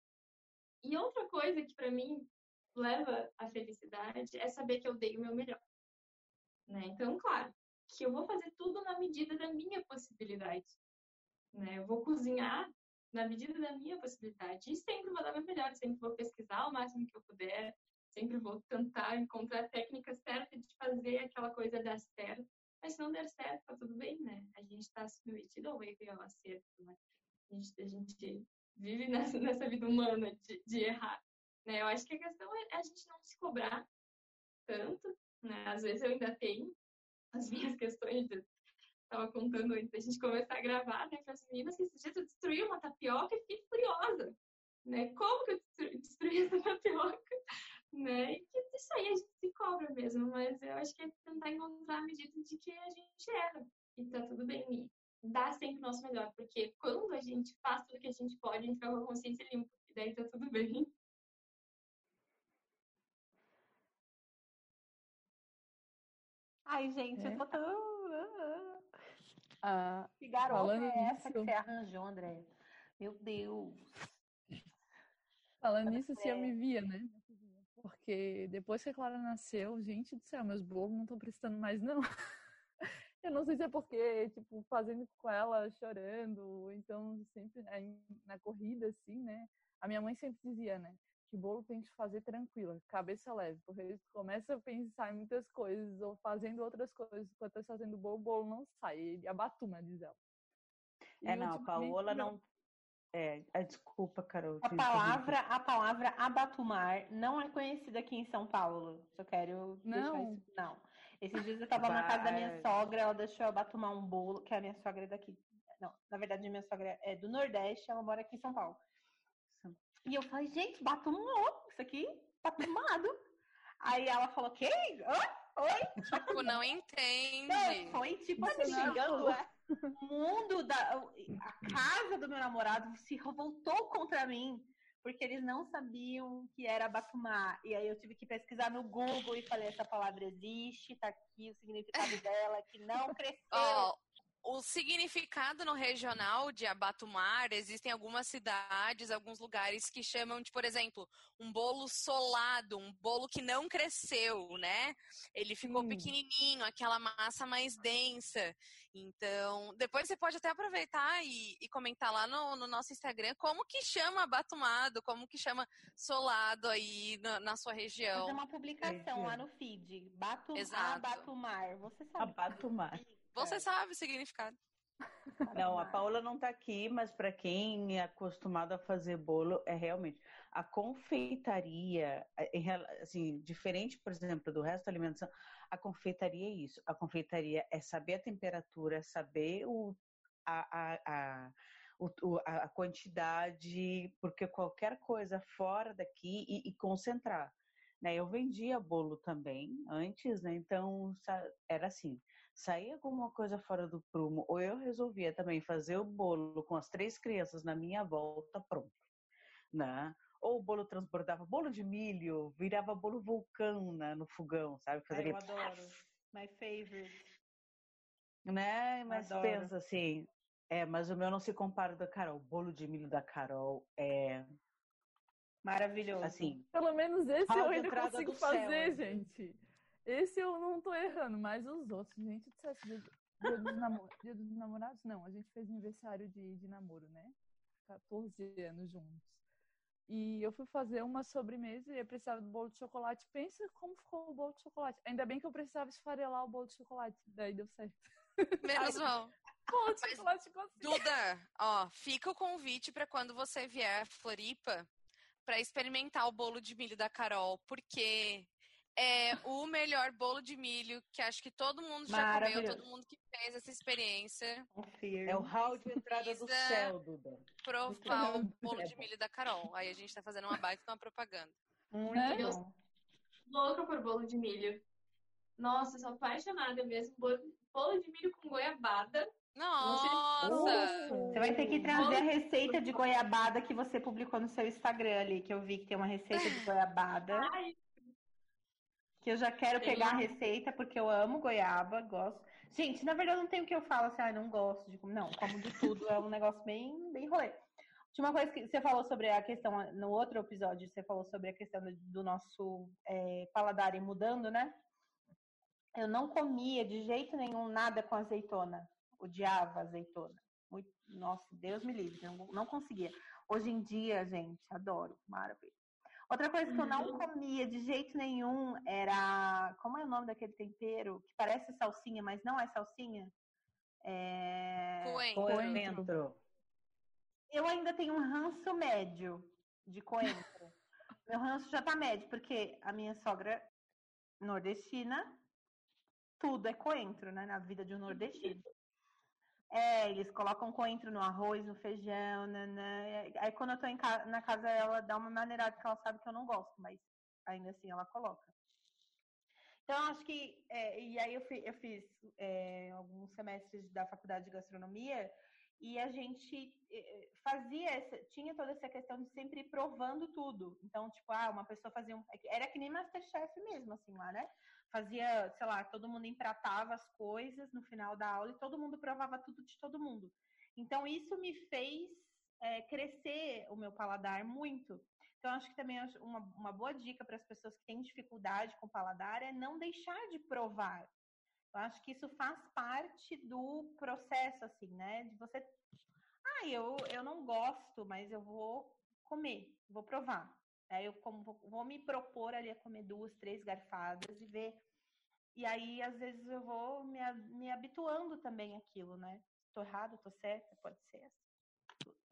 E outra coisa que para mim leva à felicidade é saber que eu dei o meu melhor. Né? Então, claro, que eu vou fazer tudo na medida da minha possibilidade. Né? Eu vou cozinhar na medida da minha possibilidade. E sempre vou dar meu melhor, sempre vou pesquisar o máximo que eu puder, sempre vou tentar encontrar a técnica certa de fazer aquela coisa dar certo. Mas se não der certo, tá tudo bem, né? A gente está submetido ao erro e ao acerto, né? A gente, a gente vive nessa, nessa vida humana de, de errar. Né? Eu acho que a questão é a gente não se cobrar tanto, né? Às vezes eu ainda tenho as minhas questões de estava contando antes da gente começar a gravar, né, para as meninas, que esse dia eu destruí uma tapioca e fiquei furiosa, né? Como que eu destruí essa tapioca? Né? E que isso aí a gente se cobra mesmo, mas eu acho que é tentar encontrar a medida de que a gente erra e tá tudo bem. E dá sempre o nosso melhor, porque quando a gente faz tudo que a gente pode, a gente fica com a consciência limpa, e daí tá tudo bem. Ai, gente, é. eu tô tão. Ah, que garota é essa que você arranjou, André? Meu Deus. Falando nisso, se eu me via, né? Porque depois que a Clara nasceu, gente do céu, meus bolos não estão prestando mais, não. eu não sei se é porque, tipo, fazendo com ela, chorando, então sempre na corrida, assim, né? A minha mãe sempre dizia, né? Que bolo tem que fazer tranquila, cabeça leve, porque eles começam a pensar em muitas coisas ou fazendo outras coisas, enquanto está fazendo o bolo, o bolo não sai, ele abatuma, diz ela. E é, não, a Paola não... É, a desculpa, Carol. A palavra, a palavra abatumar não é conhecida aqui em São Paulo. Eu quero não. Isso, não. Esses dias eu estava na casa da minha sogra, ela deixou eu abatumar um bolo, que a minha sogra é daqui. Não, na verdade, minha sogra é do Nordeste, ela mora aqui em São Paulo. E eu falei, gente, batumou, isso aqui, batumado. Aí ela falou, que? Oi? Tipo, não entende. Não, foi tipo assim, o mundo da. A casa do meu namorado se revoltou contra mim. Porque eles não sabiam que era batumar. E aí eu tive que pesquisar no Google e falei, essa palavra existe, tá aqui o significado dela, que não cresceu. Oh, o significado no regional de abatumar, existem algumas cidades, alguns lugares que chamam de, por exemplo, um bolo solado, um bolo que não cresceu, né? Ele ficou hum. pequenininho, aquela massa mais densa. Então, depois você pode até aproveitar e, e comentar lá no, no, nosso Instagram como que chama abatumado, como que chama solado aí na, na sua região. Fazer uma publicação lá no feed. Batum, Exato. Abatumar. Você sabe. Abatumar. Você é. sabe o significado. Não, a Paula não está aqui, mas para quem é acostumado a fazer bolo, é realmente a confeitaria, assim, diferente, por exemplo, do resto da alimentação, a confeitaria é isso. A confeitaria é saber a temperatura, saber o, a, a, a, o, a quantidade, porque qualquer coisa fora daqui e, e concentrar. Né? Eu vendia bolo também antes, né? Então era assim saía alguma coisa fora do prumo, ou eu resolvia também fazer o bolo com as três crianças na minha volta, pronto. Né? Ou o bolo transbordava, bolo de milho, virava bolo vulcão né, no fogão, sabe? Fazer eu adoro. My favorite. Né? Mas adoro. pensa assim, é, mas o meu não se compara da Carol. O bolo de milho da Carol é maravilhoso. Assim, pelo menos esse eu ainda consigo fazer, céu, assim. gente. Esse eu não tô errando, mas os outros, gente, dia, dia, dos, namor dia dos namorados, não. A gente fez aniversário de, de namoro, né? 14 anos juntos. E eu fui fazer uma sobremesa e eu precisava do bolo de chocolate. Pensa como ficou o bolo de chocolate. Ainda bem que eu precisava esfarelar o bolo de chocolate. Daí deu certo. Menos mal. Bolo de Mas, chocolate Duda, ó, fica o convite para quando você vier a Floripa para experimentar o bolo de milho da Carol, porque é o melhor bolo de milho que acho que todo mundo já comeu, todo mundo que fez essa experiência. É o hall de entrada do céu, Duda. Provar o bolo de milho da Carol. Aí a gente tá fazendo uma baita uma propaganda. Muito é. bom. Louca por bolo de milho. Nossa, sou apaixonada mesmo. Bolo de milho com goiabada. Nossa! Você vai ter que trazer a receita de goiabada que você publicou no seu Instagram ali, que eu vi que tem uma receita de goiabada. Ai, que eu já quero Tem pegar a receita porque eu amo goiaba, gosto. Gente, na verdade não tem o que eu falo assim, ah, não gosto de não, como de tudo, é um negócio bem, bem rolê. Tinha uma coisa que você falou sobre a questão, no outro episódio, você falou sobre a questão do nosso é, paladar ir mudando, né? Eu não comia de jeito nenhum nada com azeitona. Odiava azeitona. Muito, nossa, Deus me livre, não, não conseguia. Hoje em dia, gente, adoro, maravilha. Outra coisa que eu não uhum. comia de jeito nenhum era. Como é o nome daquele tempero? Que parece salsinha, mas não é salsinha? É... Coentro. coentro. Eu ainda tenho um ranço médio de coentro. Meu ranço já tá médio, porque a minha sogra nordestina, tudo é coentro, né? Na vida de um nordestino. É, eles colocam coentro no arroz, no feijão, né, né. Aí quando eu tô ca na casa, ela dá uma maneirada que ela sabe que eu não gosto, mas ainda assim ela coloca. Então, acho que. É, e aí eu, eu fiz é, alguns semestres da faculdade de gastronomia e a gente é, fazia essa, tinha toda essa questão de sempre ir provando tudo. Então, tipo, ah, uma pessoa fazia um. Era que nem Masterchef mesmo, assim, lá, né? Fazia, sei lá, todo mundo empratava as coisas no final da aula e todo mundo provava tudo de todo mundo. Então, isso me fez é, crescer o meu paladar muito. Então, acho que também uma, uma boa dica para as pessoas que têm dificuldade com o paladar é não deixar de provar. Eu acho que isso faz parte do processo, assim, né? De você. Ah, eu, eu não gosto, mas eu vou comer, vou provar. Aí eu como, vou me propor ali a comer duas, três garfadas e ver. E aí, às vezes, eu vou me, me habituando também àquilo, né? Estou errado, estou certa, pode ser.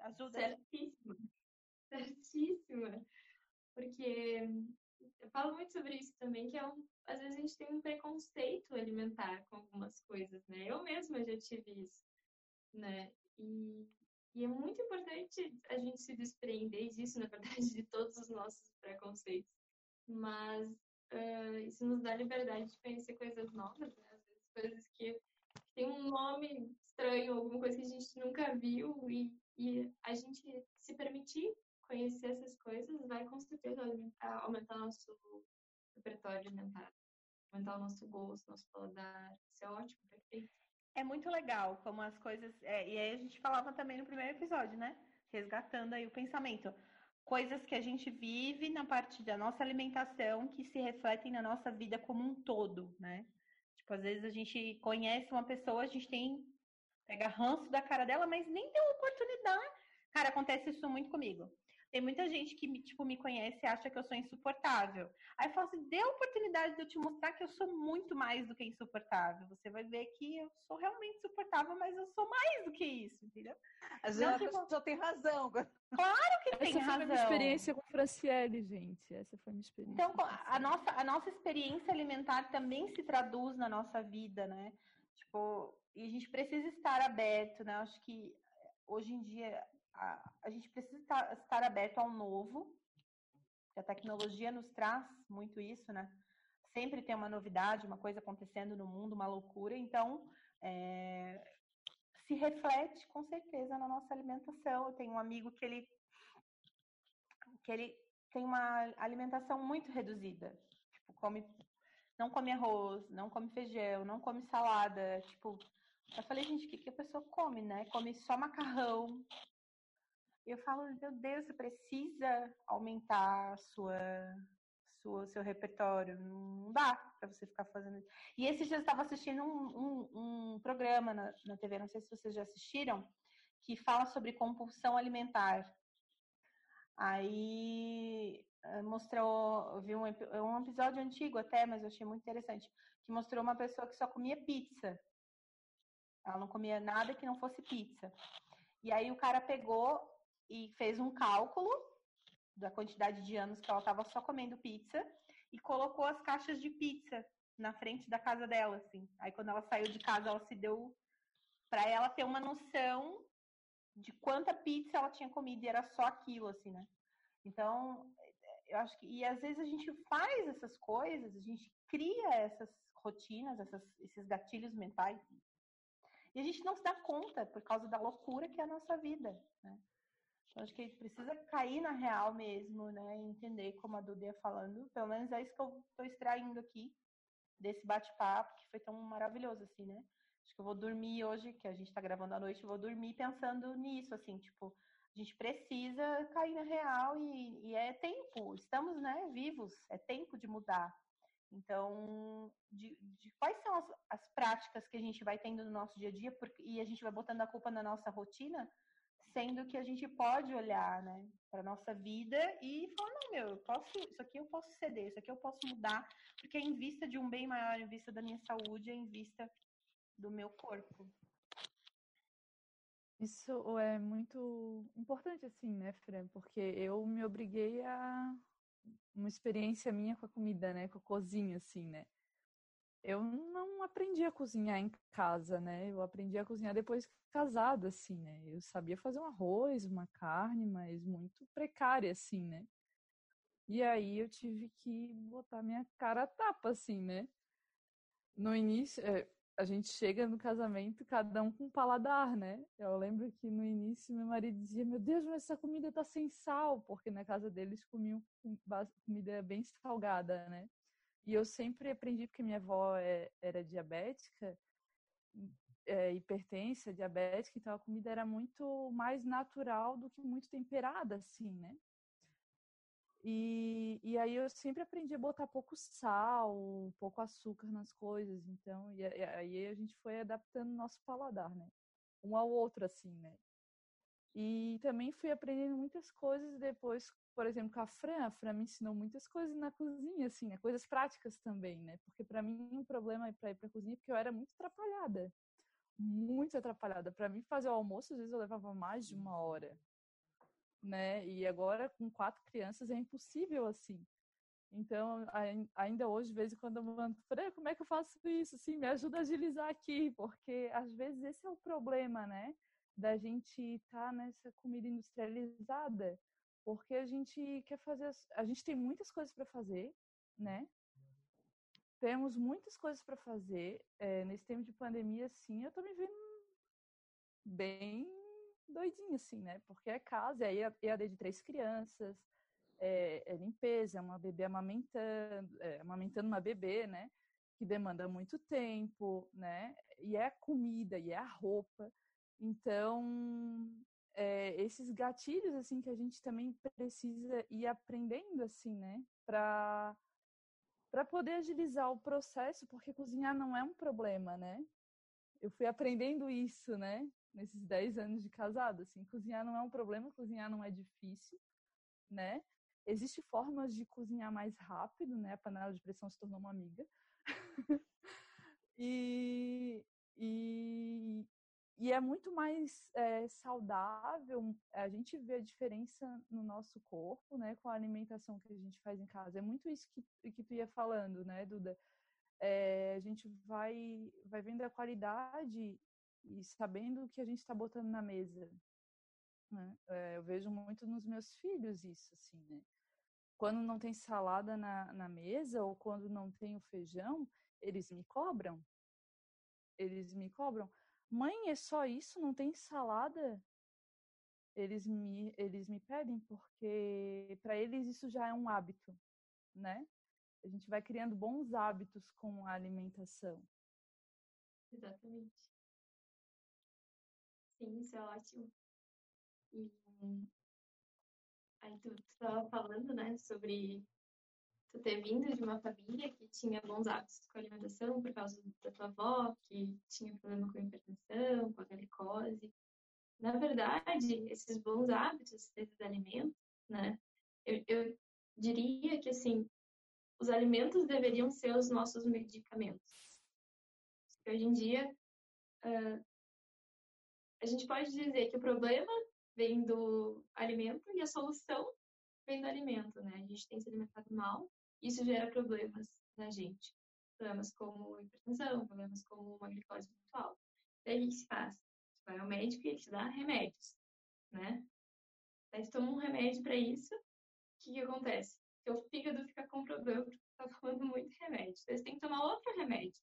Ajuda. Certíssima. Certíssima. Porque eu falo muito sobre isso também, que é um, às vezes a gente tem um preconceito alimentar com algumas coisas, né? Eu mesma já tive isso, né? E e é muito importante a gente se desprender disso, na verdade, de todos os nossos preconceitos. Mas uh, isso nos dá liberdade de conhecer coisas novas, né? Às vezes coisas que, que tem um nome estranho, alguma coisa que a gente nunca viu, e, e a gente se permitir conhecer essas coisas vai com certeza aumentar, aumentar nosso repertório alimentar, aumentar o nosso gosto, nosso paladar. Isso é ótimo, perfeito é muito legal como as coisas. É, e aí a gente falava também no primeiro episódio, né? Resgatando aí o pensamento. Coisas que a gente vive na parte da nossa alimentação que se refletem na nossa vida como um todo, né? Tipo, às vezes a gente conhece uma pessoa, a gente tem. pega ranço da cara dela, mas nem deu oportunidade. Cara, acontece isso muito comigo. Tem muita gente que, tipo, me conhece e acha que eu sou insuportável. Aí eu falo assim, dê a oportunidade de eu te mostrar que eu sou muito mais do que insuportável. Você vai ver que eu sou realmente insuportável, mas eu sou mais do que isso, entendeu? Às vezes tipo... a pessoa tem razão. Claro que tem Essa razão. Essa foi minha experiência com Franciele, gente. Essa foi minha experiência. Então, a nossa, a nossa experiência alimentar também se traduz na nossa vida, né? Tipo, e a gente precisa estar aberto, né? Acho que hoje em dia a, gente precisa estar, estar aberto ao novo, a tecnologia nos traz muito isso, né? Sempre tem uma novidade, uma coisa acontecendo no mundo, uma loucura, então é, se reflete com certeza na nossa alimentação. Eu tenho um amigo que ele, que ele tem uma alimentação muito reduzida, tipo, come, não come arroz, não come feijão, não come salada, tipo, eu falei, gente, o que, que a pessoa come, né? Come só macarrão, eu falo, meu Deus, você precisa aumentar sua, sua seu repertório. Não dá para você ficar fazendo isso. E esses dias eu estava assistindo um, um, um programa na, na, TV, não sei se vocês já assistiram, que fala sobre compulsão alimentar. Aí eh, mostrou, vi um, um episódio antigo até, mas eu achei muito interessante, que mostrou uma pessoa que só comia pizza. Ela não comia nada que não fosse pizza. E aí o cara pegou e fez um cálculo da quantidade de anos que ela estava só comendo pizza e colocou as caixas de pizza na frente da casa dela, assim. Aí quando ela saiu de casa, ela se deu para ela ter uma noção de quanta pizza ela tinha comido e era só aquilo, assim, né? Então, eu acho que e às vezes a gente faz essas coisas, a gente cria essas rotinas, essas, esses gatilhos mentais e a gente não se dá conta por causa da loucura que é a nossa vida, né? Acho que a gente precisa cair na real mesmo, né? Entender como a Duda ia falando. Pelo menos é isso que eu estou extraindo aqui desse bate-papo, que foi tão maravilhoso, assim, né? Acho que eu vou dormir hoje, que a gente está gravando à noite, eu vou dormir pensando nisso, assim, tipo, a gente precisa cair na real e, e é tempo, estamos, né, vivos, é tempo de mudar. Então, de, de quais são as, as, práticas que a gente vai tendo no nosso dia a dia e a gente vai botando a culpa na nossa rotina, sendo que a gente pode olhar, né, para nossa vida e falar, não, meu, eu posso, isso aqui eu posso ceder, isso aqui eu posso mudar, porque é em vista de um bem maior, em vista da minha saúde, é em vista do meu corpo. Isso é muito importante, assim, né, Fran? Porque eu me obriguei a uma experiência minha com a comida, né, com a cozinha, assim, né? Eu não aprendi a cozinhar em casa, né? Eu aprendi a cozinhar depois casada, assim, né? Eu sabia fazer um arroz, uma carne, mas muito precária, assim, né? E aí eu tive que botar minha cara a tapa, assim, né? No início, é, a gente chega no casamento, cada um com um paladar, né? Eu lembro que no início meu marido dizia: Meu Deus, mas essa comida tá sem sal, porque na casa deles comiam comida bem salgada, né? E eu sempre aprendi, porque minha avó é, era diabética, é, hipertensa, diabética, então a comida era muito mais natural do que muito temperada, assim, né? E, e aí eu sempre aprendi a botar pouco sal, pouco açúcar nas coisas, então, e, e aí a gente foi adaptando o nosso paladar, né? Um ao outro, assim, né? E também fui aprendendo muitas coisas depois, por exemplo, com a Fran. A Fran me ensinou muitas coisas na cozinha, assim, né? coisas práticas também, né? Porque para mim um problema para ir para cozinha é porque eu era muito atrapalhada, muito atrapalhada. Para mim fazer o almoço às vezes eu levava mais de uma hora, né? E agora com quatro crianças é impossível assim. Então, ainda hoje, de vez em quando eu mando, Fran, como é que eu faço isso? Sim, me ajuda a agilizar aqui, porque às vezes esse é o problema, né? Da gente estar tá nessa comida industrializada, porque a gente quer fazer, a gente tem muitas coisas para fazer, né? Temos muitas coisas para fazer. É, nesse tempo de pandemia, sim, eu tô me vendo bem doidinha, assim, né? Porque é casa, é EAD de três crianças, é, é limpeza, é uma bebê amamentando, é, amamentando uma bebê, né? Que demanda muito tempo, né? E é a comida, e é a roupa. Então, é, esses gatilhos, assim, que a gente também precisa ir aprendendo, assim, né? Para para poder agilizar o processo, porque cozinhar não é um problema, né? Eu fui aprendendo isso, né? nesses 10 anos de casado, assim, cozinhar não é um problema, cozinhar não é difícil, né? Existem formas de cozinhar mais rápido, né? A panela de pressão se tornou uma amiga. e, e, e é muito mais é, saudável. A gente vê a diferença no nosso corpo, né? Com a alimentação que a gente faz em casa. É muito isso que, que tu ia falando, né, Duda? É, a gente vai, vai vendo a qualidade e sabendo o que a gente está botando na mesa. Né? É, eu vejo muito nos meus filhos isso, assim, né? Quando não tem salada na, na mesa ou quando não tem o feijão, eles me cobram. Eles me cobram. Mãe, é só isso? Não tem salada? Eles me, eles me pedem porque para eles isso já é um hábito, né? A gente vai criando bons hábitos com a alimentação. Exatamente. Sim, isso é ótimo. E aí tu estava falando, né, sobre tu ter vindo de uma família que tinha bons hábitos com a alimentação por causa da tua avó, que tinha problema com a hipertensão, com a glicose. Na verdade, esses bons hábitos desses alimentos, né, eu, eu diria que, assim, os alimentos deveriam ser os nossos medicamentos. Hoje em dia, uh, a gente pode dizer que o problema vem do alimento e a solução vem do alimento, né? A gente tem se alimentado mal, isso gera problemas na gente. Problemas como hipertensão, problemas como uma glicose muito alta. Daí o que se faz? Você vai ao médico e ele te dá remédios, né? Você toma um remédio para isso, o que, que acontece? Seu fígado fica com problema porque está tomando muito remédio. Daí você tem que tomar outro remédio.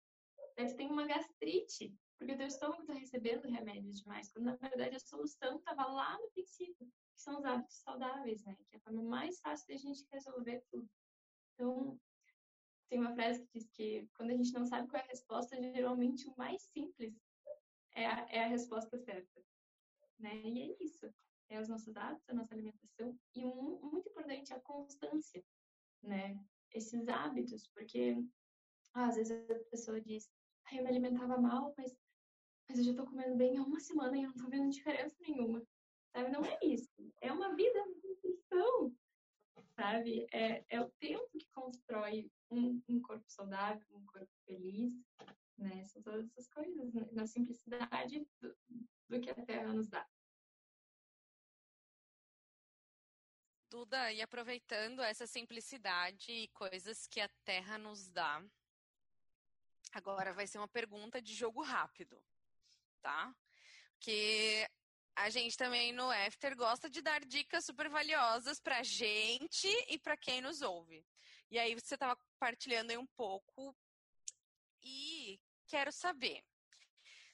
Daí você tem uma gastrite porque o teu estômago está recebendo remédios demais, quando na verdade a solução estava lá no princípio, que são os hábitos saudáveis, né? Que é a forma mais fácil de a gente resolver tudo. Então, tem uma frase que diz que quando a gente não sabe qual é a resposta, geralmente o mais simples é a, é a resposta certa. Né? E é isso. É os nossos hábitos, a nossa alimentação e um, muito importante a constância, né? Esses hábitos, porque ah, às vezes a pessoa diz, ah, eu me alimentava mal, mas, mas eu já tô comendo bem há uma semana e eu não tô vendo diferença nenhuma. Sabe? Não é isso. É uma vida de nutrição, sabe? É, é o tempo que constrói um, um corpo saudável, um corpo feliz, né? São todas essas coisas, né? na simplicidade do, do que a Terra nos dá. Duda, e aproveitando essa simplicidade e coisas que a Terra nos dá, agora vai ser uma pergunta de jogo rápido, tá? Que a gente também no After gosta de dar dicas super valiosas pra gente e para quem nos ouve. E aí você estava compartilhando aí um pouco e quero saber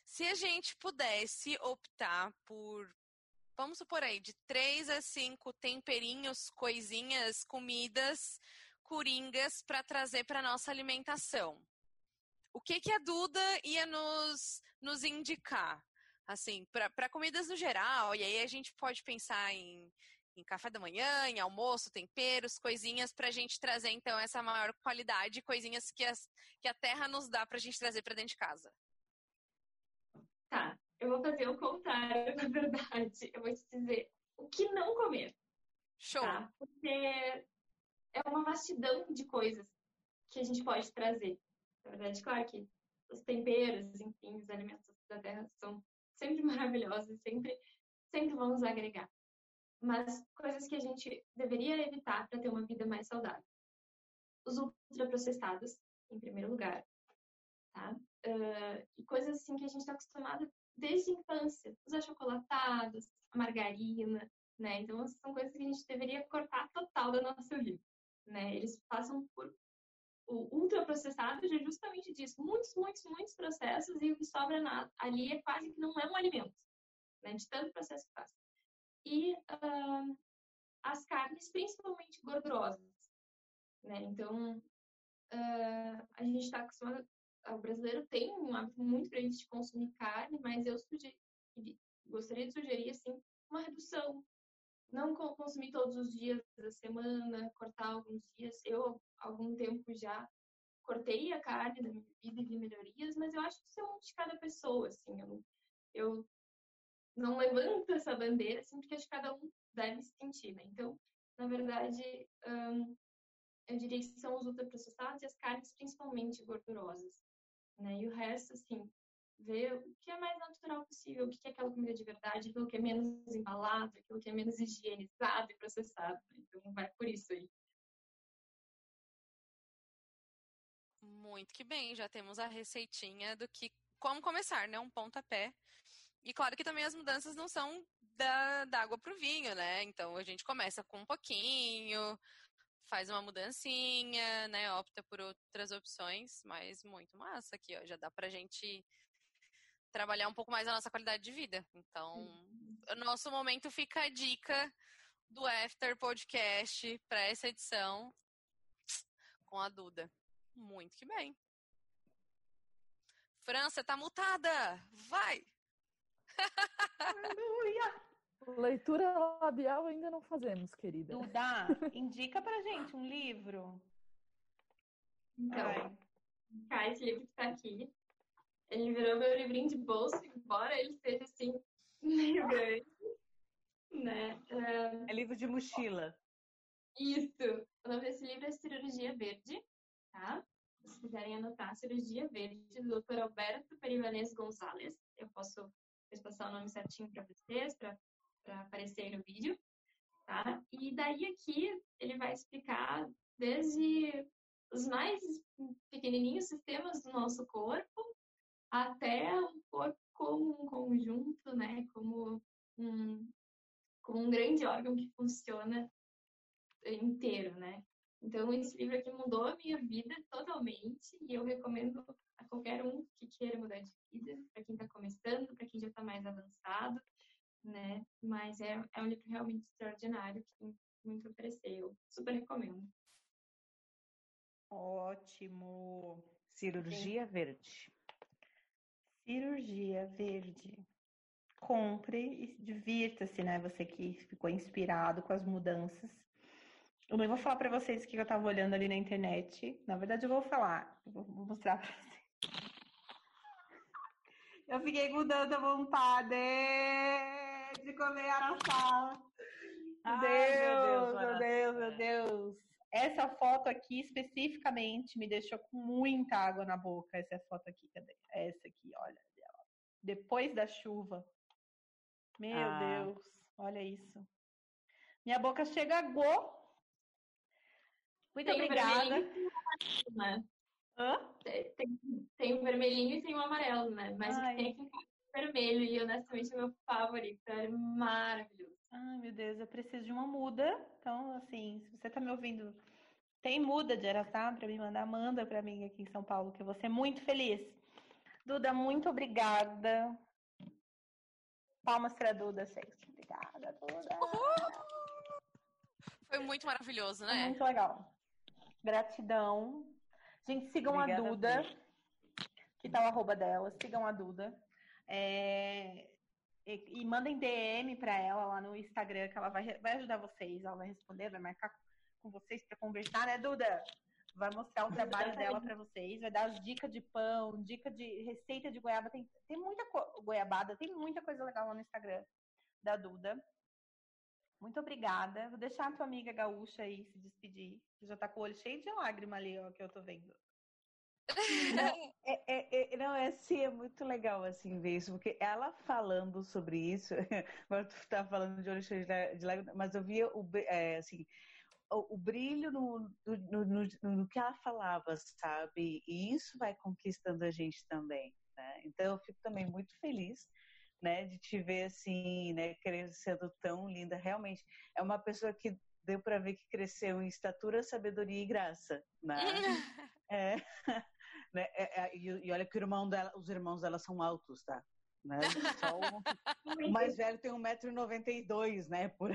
se a gente pudesse optar por, vamos supor aí, de três a cinco temperinhos, coisinhas, comidas, coringas para trazer para nossa alimentação. O que que a Duda ia nos, nos indicar? Assim, para comidas no geral, e aí a gente pode pensar em em café da manhã, em almoço, temperos, coisinhas para a gente trazer então essa maior qualidade, coisinhas que, as, que a terra nos dá para a gente trazer para dentro de casa. Tá, eu vou fazer o contrário, na verdade. Eu vou te dizer o que não comer. Show. Tá? Porque é uma vastidão de coisas que a gente pode trazer. Na verdade, claro que os temperos, enfim, os alimentos da terra são sempre maravilhosos, sempre, sempre vamos agregar mas coisas que a gente deveria evitar para ter uma vida mais saudável. Os ultraprocessados, em primeiro lugar, tá? Uh, e coisas assim que a gente está acostumado desde a infância, os achocolatados, a margarina, né? Então, são coisas que a gente deveria cortar total da nossa vida, né? Eles passam por o ultraprocessado é justamente disso, muitos, muitos, muitos processos e o que sobra na, ali é quase que não é um alimento, né? De tanto processo que passa e uh, as carnes, principalmente gordurosas. Né? Então, uh, a gente está acostumado, o brasileiro tem um hábito muito grande de consumir carne, mas eu sugeri, gostaria de sugerir assim, uma redução. Não consumir todos os dias da semana, cortar alguns dias. Eu, algum tempo já, cortei a carne da minha vida e vi melhorias, mas eu acho que isso é muito de cada pessoa, assim. Eu, eu não levanta essa bandeira, assim, porque acho que cada um deve se sentir, né? Então, na verdade, hum, eu diria que são os ultraprocessados e as carnes principalmente gordurosas, né? E o resto, assim, ver o que é mais natural possível, o que é aquela comida de verdade, aquilo que é menos embalado, aquilo que é menos higienizado e processado. Né? Então, vai por isso aí. Muito que bem, já temos a receitinha do que como começar, né? Um pontapé e claro que também as mudanças não são da, da água para o vinho, né? Então a gente começa com um pouquinho, faz uma mudancinha, né? Opta por outras opções, mas muito massa aqui, ó. Já dá pra gente trabalhar um pouco mais a nossa qualidade de vida. Então, o nosso momento fica a dica do After Podcast para essa edição com a Duda. Muito que bem. França tá mutada. Vai! Aleluia! Leitura labial ainda não fazemos, querida. Duda, indica pra gente um livro. Então, cá, esse livro que tá aqui, ele virou meu livrinho de bolso, embora ele seja assim, meio grande. Né? É livro de mochila. Isso. O nome desse livro é Cirurgia Verde, tá? Se quiserem anotar, Cirurgia Verde, do Dr. Alberto Perivanês Gonzalez. Eu posso depois passar o nome certinho para vocês, para aparecer aí no vídeo. Tá? E daí aqui ele vai explicar desde os mais pequenininhos sistemas do nosso corpo até o corpo como um conjunto, né? Como um, como um grande órgão que funciona inteiro, né? Então, esse livro aqui mudou a minha vida totalmente e eu recomendo a qualquer um que queira mudar de vida, para quem está começando, para quem já está mais avançado, né? Mas é, é um livro realmente extraordinário que tem muito a oferecer. Eu super recomendo. Ótimo. Cirurgia Sim. Verde. Cirurgia Verde. Compre e divirta-se, né? Você que ficou inspirado com as mudanças. Eu não vou falar para vocês o que eu estava olhando ali na internet. Na verdade, eu vou falar. Eu vou mostrar para vocês. Eu fiquei com tanta vontade de comer. Ai, Deus, meu Deus, meu Deus, meu Deus. Essa foto aqui especificamente me deixou com muita água na boca. Essa foto aqui, cadê? Essa aqui, olha. Depois da chuva. Meu ah. Deus, olha isso. Minha boca chega a go. Muito tem obrigada. Né? Hã? Tem, tem o vermelhinho e tem o amarelo, né? Mas Ai. o que tem aqui é vermelho e honestamente é meu favorito. É maravilhoso. Ai, meu Deus, eu preciso de uma muda. Então, assim, se você tá me ouvindo, tem muda de Araçá para me mandar, manda para mim aqui em São Paulo, que eu vou ser muito feliz. Duda, muito obrigada. Palmas para Duda, gente. Obrigada, Duda. Uhul! Foi muito maravilhoso, né? Foi muito legal. Gratidão. Gente, sigam Obrigada a Duda, que tá o arroba dela. Sigam a Duda. É, e, e, mandem DM para ela lá no Instagram, que ela vai, vai ajudar vocês. Ela vai responder, vai marcar com vocês para conversar, né, Duda? Vai mostrar o trabalho dela para vocês, vai dar as dicas de pão, dica de receita de goiaba. Tem, tem muita goiabada, tem muita coisa legal lá no Instagram da Duda. Muito obrigada. Vou deixar a tua amiga gaúcha aí se despedir. Já tá com o olho cheio de lágrima ali, ó, que eu tô vendo. Não, é, é, é, não, é sim, é muito legal assim ver isso, porque ela falando sobre isso, agora tu tá falando de olho cheio de lágrimas, mas eu via o, é, assim, o, o brilho no, no, no, no, que ela falava, sabe? E isso vai conquistando a gente também, né? Então eu fico também muito feliz, né, de te ver assim, né, crescendo tão linda. Realmente é uma pessoa que deu para ver que cresceu em estatura, sabedoria e graça, né? é. Né? É, é, e, e, olha que irmão dela, os irmãos dela são altos, tá? Né? O, o mais velho tem 1,92m, né? Por...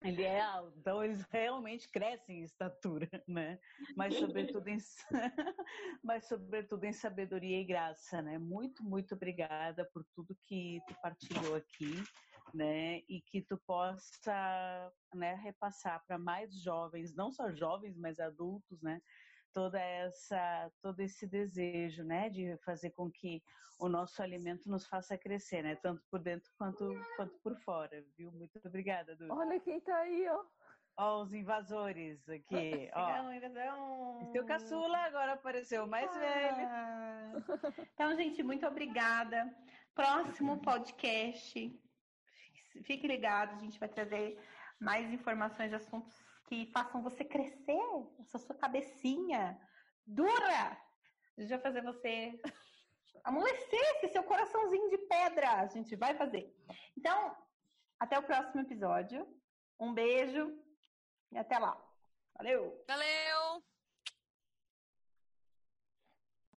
Ele é alto, então eles realmente crescem em estatura, né? Mas sobretudo em, mas sobretudo em sabedoria e graça, né? Muito, muito obrigada por tudo que tu partilhou aqui, né? E que tu possa, né, repassar para mais jovens, não só jovens, mas adultos, né? Toda essa todo esse desejo, né, de fazer com que o nosso alimento nos faça crescer, né, tanto por dentro quanto quanto por fora, viu? Muito obrigada, Duda. Olha quem tá aí, ó. Ó, os invasores aqui, ó. Invasão. Seu caçula agora apareceu, mais ah. velho. Então, gente, muito obrigada. Próximo podcast. Fique ligado, a gente vai trazer mais informações, assuntos que façam você crescer, essa sua cabecinha dura. Vai fazer você amolecer esse seu coraçãozinho de pedra. A gente vai fazer. Então, até o próximo episódio. Um beijo e até lá. Valeu! Valeu!